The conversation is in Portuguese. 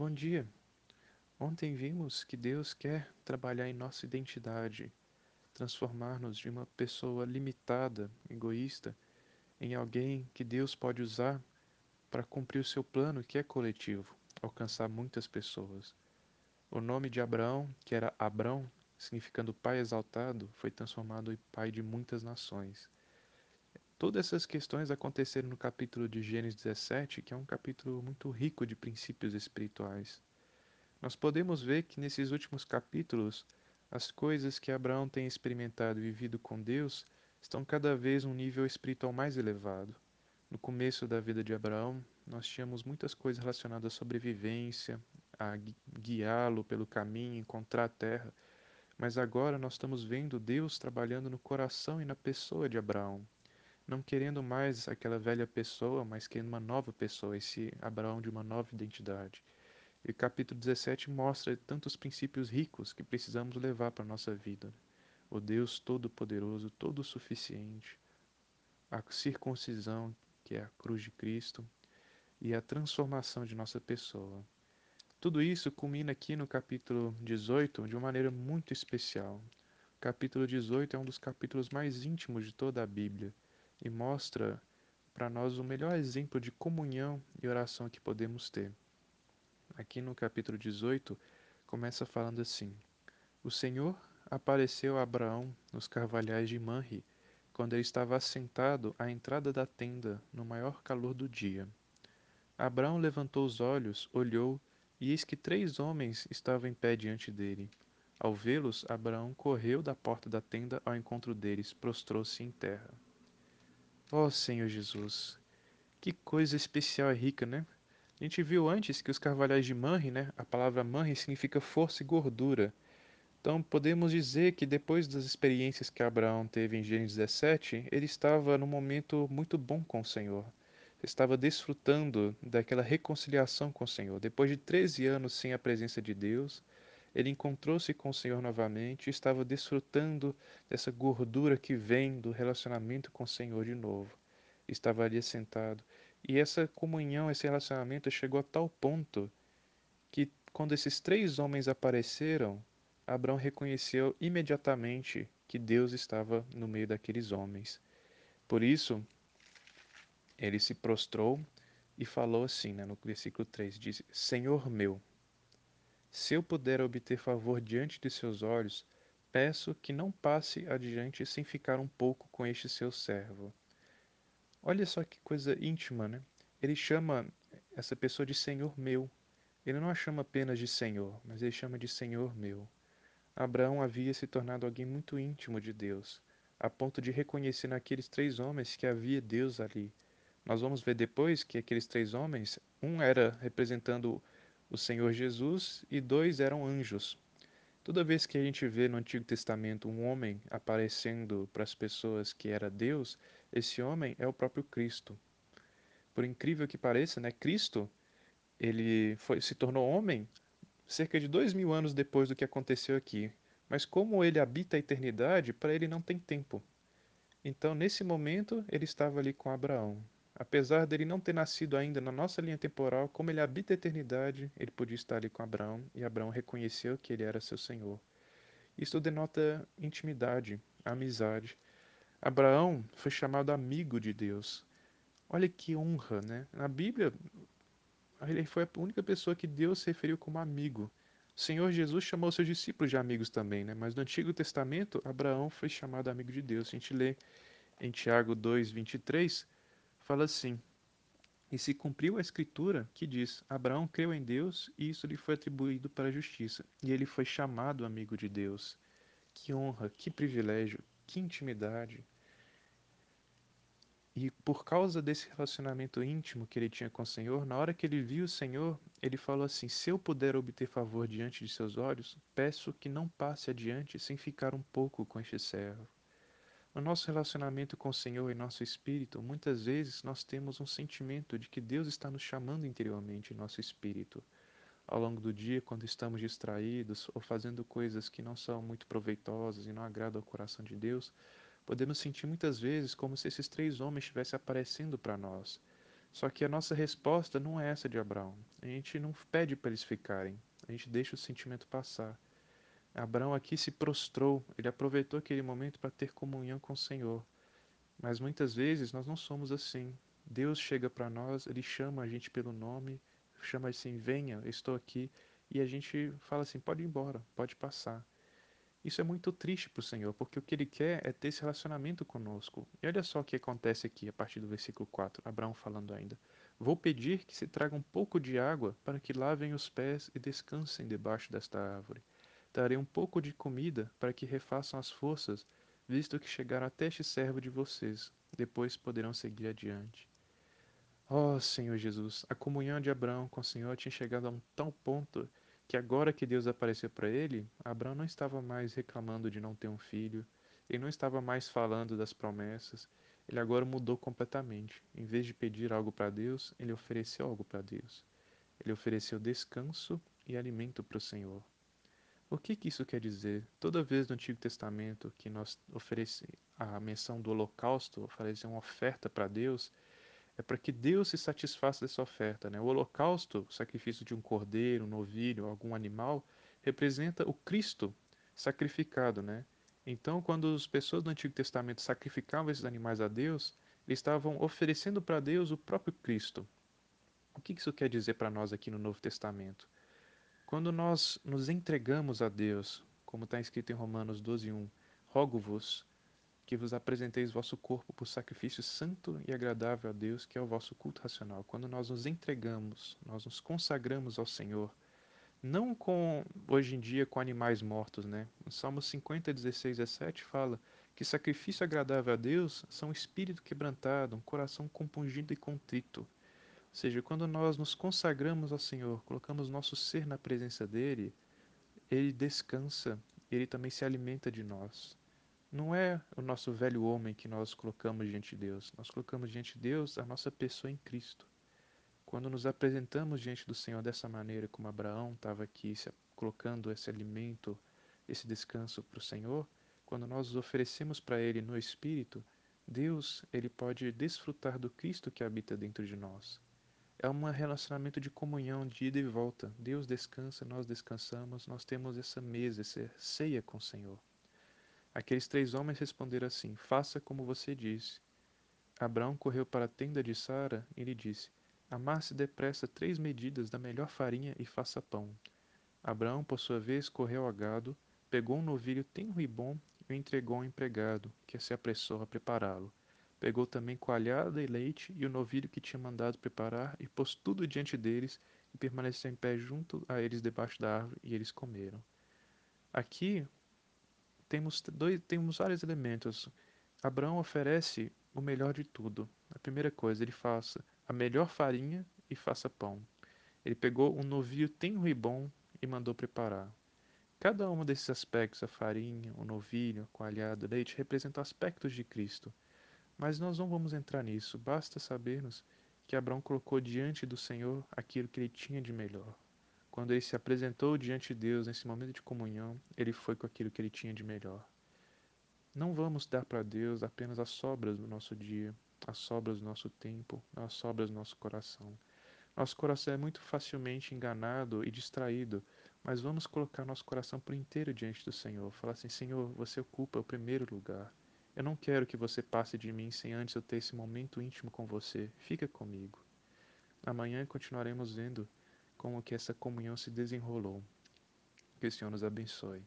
Bom dia. Ontem vimos que Deus quer trabalhar em nossa identidade, transformar-nos de uma pessoa limitada, egoísta, em alguém que Deus pode usar para cumprir o seu plano que é coletivo, alcançar muitas pessoas. O nome de Abraão, que era Abrão, significando pai exaltado, foi transformado em pai de muitas nações. Todas essas questões aconteceram no capítulo de Gênesis 17, que é um capítulo muito rico de princípios espirituais. Nós podemos ver que nesses últimos capítulos, as coisas que Abraão tem experimentado e vivido com Deus estão cada vez um nível espiritual mais elevado. No começo da vida de Abraão, nós tínhamos muitas coisas relacionadas à sobrevivência, a guiá-lo pelo caminho, encontrar a terra. Mas agora nós estamos vendo Deus trabalhando no coração e na pessoa de Abraão não querendo mais aquela velha pessoa, mas querendo uma nova pessoa, esse Abraão de uma nova identidade. E o capítulo 17 mostra tantos princípios ricos que precisamos levar para a nossa vida. O Deus Todo-Poderoso, Todo-Suficiente, a circuncisão, que é a cruz de Cristo, e a transformação de nossa pessoa. Tudo isso culmina aqui no capítulo 18 de uma maneira muito especial. O capítulo 18 é um dos capítulos mais íntimos de toda a Bíblia e mostra para nós o melhor exemplo de comunhão e oração que podemos ter. Aqui no capítulo 18, começa falando assim: O Senhor apareceu a Abraão nos carvalhais de Manre, quando ele estava assentado à entrada da tenda, no maior calor do dia. Abraão levantou os olhos, olhou, e eis que três homens estavam em pé diante dele. Ao vê-los, Abraão correu da porta da tenda ao encontro deles, prostrou-se em terra. Ó oh, Senhor Jesus, que coisa especial e rica, né? A gente viu antes que os carvalhais de Manre, né? A palavra Manre significa força e gordura. Então podemos dizer que depois das experiências que Abraão teve em Gênesis 17, ele estava num momento muito bom com o Senhor. Estava desfrutando daquela reconciliação com o Senhor. Depois de 13 anos sem a presença de Deus, ele encontrou-se com o Senhor novamente e estava desfrutando dessa gordura que vem do relacionamento com o Senhor de novo. Estava ali sentado. E essa comunhão, esse relacionamento chegou a tal ponto que, quando esses três homens apareceram, Abraão reconheceu imediatamente que Deus estava no meio daqueles homens. Por isso, ele se prostrou e falou assim, né, no versículo 3, diz, Senhor meu, se eu puder obter favor diante de seus olhos, peço que não passe adiante sem ficar um pouco com este seu servo. Olha só que coisa íntima, né? Ele chama essa pessoa de Senhor meu. Ele não a chama apenas de Senhor, mas ele chama de Senhor meu. Abraão havia se tornado alguém muito íntimo de Deus, a ponto de reconhecer naqueles três homens que havia Deus ali. Nós vamos ver depois que aqueles três homens, um era representando o Senhor Jesus e dois eram anjos. Toda vez que a gente vê no Antigo Testamento um homem aparecendo para as pessoas que era Deus, esse homem é o próprio Cristo. Por incrível que pareça, né, Cristo ele foi, se tornou homem cerca de dois mil anos depois do que aconteceu aqui. Mas como ele habita a eternidade, para ele não tem tempo. Então, nesse momento, ele estava ali com Abraão. Apesar dele não ter nascido ainda na nossa linha temporal, como ele habita a eternidade, ele podia estar ali com Abraão e Abraão reconheceu que ele era seu Senhor. Isso denota intimidade, amizade. Abraão foi chamado amigo de Deus. Olha que honra, né? Na Bíblia, ele foi a única pessoa que Deus se referiu como amigo. O Senhor Jesus chamou seus discípulos de amigos também, né? Mas no Antigo Testamento, Abraão foi chamado amigo de Deus. A gente lê em Tiago 2, 23, fala assim: E se cumpriu a escritura que diz: Abraão creu em Deus e isso lhe foi atribuído para a justiça, e ele foi chamado amigo de Deus. Que honra, que privilégio, que intimidade. E por causa desse relacionamento íntimo que ele tinha com o Senhor, na hora que ele viu o Senhor, ele falou assim: Se eu puder obter favor diante de seus olhos, peço que não passe adiante sem ficar um pouco com este servo. No nosso relacionamento com o Senhor e nosso espírito, muitas vezes nós temos um sentimento de que Deus está nos chamando interiormente em nosso espírito. Ao longo do dia, quando estamos distraídos ou fazendo coisas que não são muito proveitosas e não agradam ao coração de Deus, podemos sentir muitas vezes como se esses três homens estivessem aparecendo para nós. Só que a nossa resposta não é essa de Abraão. A gente não pede para eles ficarem, a gente deixa o sentimento passar. Abraão aqui se prostrou, ele aproveitou aquele momento para ter comunhão com o Senhor. Mas muitas vezes nós não somos assim. Deus chega para nós, ele chama a gente pelo nome, chama assim: venha, estou aqui. E a gente fala assim: pode ir embora, pode passar. Isso é muito triste para o Senhor, porque o que Ele quer é ter esse relacionamento conosco. E olha só o que acontece aqui a partir do versículo 4, Abraão falando ainda. Vou pedir que se traga um pouco de água para que lavem os pés e descansem debaixo desta árvore. Darei um pouco de comida para que refaçam as forças, visto que chegaram até este servo de vocês. Depois poderão seguir adiante. Oh, Senhor Jesus, a comunhão de Abraão com o Senhor tinha chegado a um tal ponto que agora que Deus apareceu para ele, Abraão não estava mais reclamando de não ter um filho, ele não estava mais falando das promessas, ele agora mudou completamente. Em vez de pedir algo para Deus, ele ofereceu algo para Deus. Ele ofereceu descanso e alimento para o Senhor. O que, que isso quer dizer? Toda vez no Antigo Testamento que nós oferecemos a menção do holocausto, oferecer uma oferta para Deus, é para que Deus se satisfaça dessa oferta. Né? O holocausto, o sacrifício de um cordeiro, um novilho, algum animal, representa o Cristo sacrificado. Né? Então, quando as pessoas do Antigo Testamento sacrificavam esses animais a Deus, eles estavam oferecendo para Deus o próprio Cristo. O que isso quer dizer para nós aqui no Novo Testamento? Quando nós nos entregamos a Deus, como está escrito em Romanos 12:1, rogo-vos que vos apresenteis vosso corpo por sacrifício santo e agradável a Deus, que é o vosso culto racional. Quando nós nos entregamos, nós nos consagramos ao Senhor, não com hoje em dia com animais mortos, né? O Salmo 50, 16, 17 fala que sacrifício agradável a Deus são um espírito quebrantado, um coração compungido e contrito. Ou seja, quando nós nos consagramos ao Senhor, colocamos nosso ser na presença dele, ele descansa, ele também se alimenta de nós. Não é o nosso velho homem que nós colocamos diante de Deus. Nós colocamos diante de Deus a nossa pessoa em Cristo. Quando nos apresentamos diante do Senhor dessa maneira, como Abraão estava aqui colocando esse alimento, esse descanso para o Senhor, quando nós os oferecemos para Ele no Espírito, Deus ele pode desfrutar do Cristo que habita dentro de nós. É um relacionamento de comunhão, de ida e volta. Deus descansa, nós descansamos, nós temos essa mesa, essa ceia com o Senhor. Aqueles três homens responderam assim: Faça como você disse. Abraão correu para a tenda de Sara e lhe disse: Amasse depressa três medidas da melhor farinha e faça pão. Abraão, por sua vez, correu ao gado, pegou um novilho tenro e bom e o entregou ao empregado, que se apressou a prepará-lo. Pegou também coalhada e leite e o novilho que tinha mandado preparar e pôs tudo diante deles e permaneceu em pé junto a eles debaixo da árvore e eles comeram. Aqui temos, dois, temos vários elementos. Abraão oferece o melhor de tudo. A primeira coisa, ele faça a melhor farinha e faça pão. Ele pegou um novio tenro e bom e mandou preparar. Cada um desses aspectos, a farinha, o novilho, a coalhada, o leite, representam aspectos de Cristo. Mas nós não vamos entrar nisso, basta sabermos que Abraão colocou diante do Senhor aquilo que ele tinha de melhor. Quando ele se apresentou diante de Deus nesse momento de comunhão, ele foi com aquilo que ele tinha de melhor. Não vamos dar para Deus apenas as sobras do nosso dia, as sobras do nosso tempo, as sobras do nosso coração. Nosso coração é muito facilmente enganado e distraído, mas vamos colocar nosso coração por inteiro diante do Senhor. Falar assim: Senhor, você ocupa o primeiro lugar. Eu não quero que você passe de mim sem antes eu ter esse momento íntimo com você. Fica comigo. Amanhã continuaremos vendo como que essa comunhão se desenrolou. Que o Senhor nos abençoe.